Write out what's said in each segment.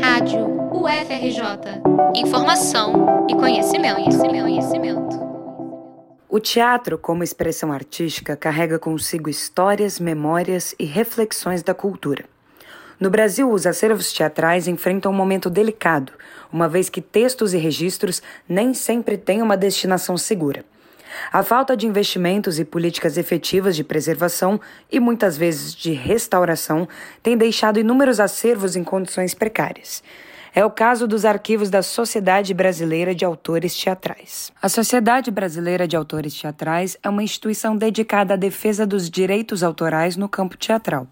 Rádio UFRJ. Informação e conhecimento, conhecimento, conhecimento. O teatro, como expressão artística, carrega consigo histórias, memórias e reflexões da cultura. No Brasil, os acervos teatrais enfrentam um momento delicado, uma vez que textos e registros nem sempre têm uma destinação segura. A falta de investimentos e políticas efetivas de preservação e muitas vezes de restauração tem deixado inúmeros acervos em condições precárias. É o caso dos arquivos da Sociedade Brasileira de Autores Teatrais. A Sociedade Brasileira de Autores Teatrais é uma instituição dedicada à defesa dos direitos autorais no campo teatral.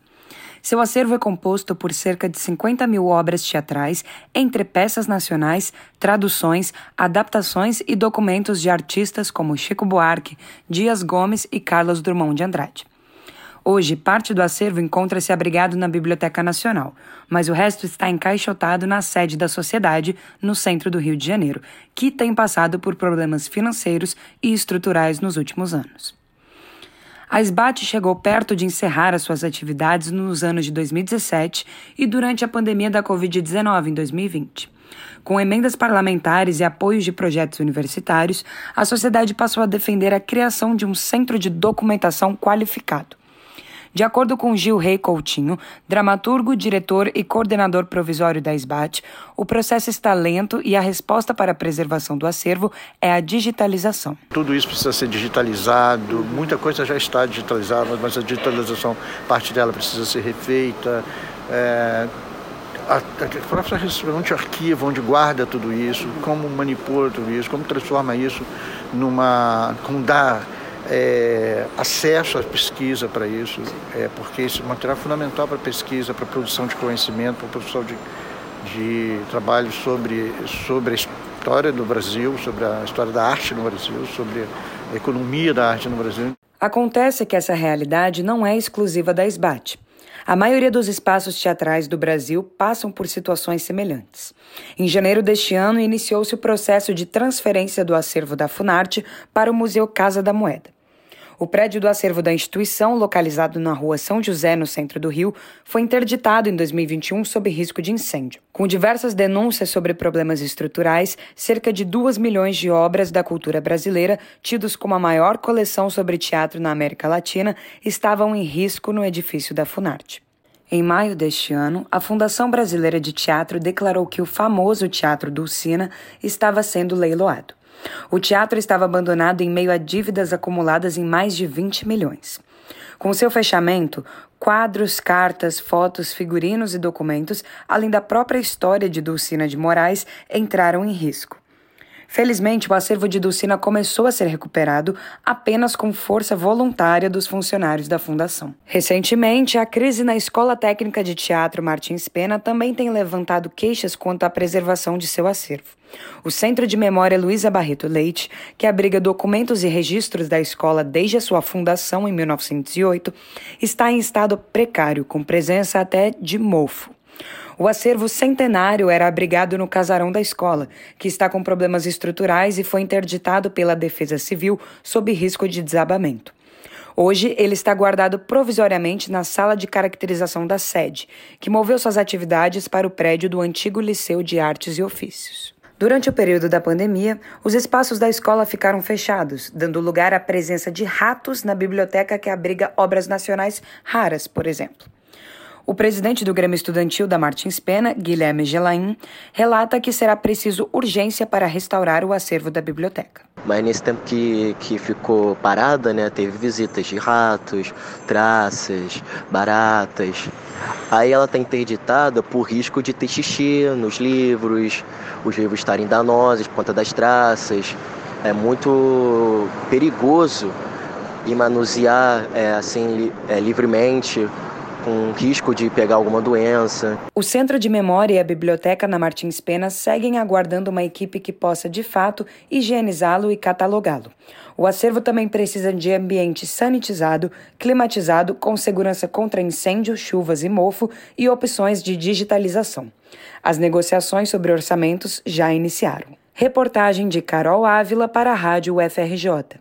Seu acervo é composto por cerca de 50 mil obras teatrais, entre peças nacionais, traduções, adaptações e documentos de artistas como Chico Buarque, Dias Gomes e Carlos Drummond de Andrade. Hoje, parte do acervo encontra-se abrigado na Biblioteca Nacional, mas o resto está encaixotado na sede da sociedade, no centro do Rio de Janeiro, que tem passado por problemas financeiros e estruturais nos últimos anos. A SBAT chegou perto de encerrar as suas atividades nos anos de 2017 e durante a pandemia da Covid-19 em 2020. Com emendas parlamentares e apoios de projetos universitários, a sociedade passou a defender a criação de um centro de documentação qualificado. De acordo com Gil Rei Coutinho, dramaturgo, diretor e coordenador provisório da SBAT, o processo está lento e a resposta para a preservação do acervo é a digitalização. Tudo isso precisa ser digitalizado, muita coisa já está digitalizada, mas a digitalização, parte dela precisa ser refeita. É, a, a própria onde arquiva, onde guarda tudo isso, como manipula tudo isso, como transforma isso numa. como dá é, acesso à pesquisa para isso, é, porque esse material é fundamental para pesquisa, para produção de conhecimento, para produção de, de trabalho sobre, sobre a história do Brasil, sobre a história da arte no Brasil, sobre a economia da arte no Brasil. Acontece que essa realidade não é exclusiva da SBAT. A maioria dos espaços teatrais do Brasil passam por situações semelhantes. Em janeiro deste ano, iniciou-se o processo de transferência do acervo da Funarte para o Museu Casa da Moeda. O prédio do acervo da instituição, localizado na rua São José, no centro do Rio, foi interditado em 2021 sob risco de incêndio. Com diversas denúncias sobre problemas estruturais, cerca de 2 milhões de obras da cultura brasileira, tidos como a maior coleção sobre teatro na América Latina, estavam em risco no edifício da Funarte. Em maio deste ano, a Fundação Brasileira de Teatro declarou que o famoso Teatro Dulcina estava sendo leiloado. O teatro estava abandonado em meio a dívidas acumuladas em mais de 20 milhões. Com seu fechamento, quadros, cartas, fotos, figurinos e documentos, além da própria história de Dulcina de Moraes, entraram em risco. Felizmente, o acervo de Dulcina começou a ser recuperado apenas com força voluntária dos funcionários da fundação. Recentemente, a crise na Escola Técnica de Teatro Martins Pena também tem levantado queixas quanto à preservação de seu acervo. O Centro de Memória Luísa Barreto Leite, que abriga documentos e registros da escola desde a sua fundação em 1908, está em estado precário, com presença até de mofo. O acervo centenário era abrigado no casarão da escola, que está com problemas estruturais e foi interditado pela Defesa Civil sob risco de desabamento. Hoje, ele está guardado provisoriamente na sala de caracterização da sede, que moveu suas atividades para o prédio do antigo Liceu de Artes e Ofícios. Durante o período da pandemia, os espaços da escola ficaram fechados, dando lugar à presença de ratos na biblioteca que abriga obras nacionais raras, por exemplo. O presidente do Grêmio Estudantil da Martins Pena, Guilherme Gelain, relata que será preciso urgência para restaurar o acervo da biblioteca. Mas nesse tempo que, que ficou parada, né, teve visitas de ratos, traças, baratas. Aí ela está interditada por risco de ter xixi nos livros, os livros estarem danosos por conta das traças. É muito perigoso e manusear é, assim é, livremente com risco de pegar alguma doença. O Centro de Memória e a Biblioteca na Martins Pena seguem aguardando uma equipe que possa, de fato, higienizá-lo e catalogá-lo. O acervo também precisa de ambiente sanitizado, climatizado, com segurança contra incêndio, chuvas e mofo e opções de digitalização. As negociações sobre orçamentos já iniciaram. Reportagem de Carol Ávila para a Rádio UFRJ.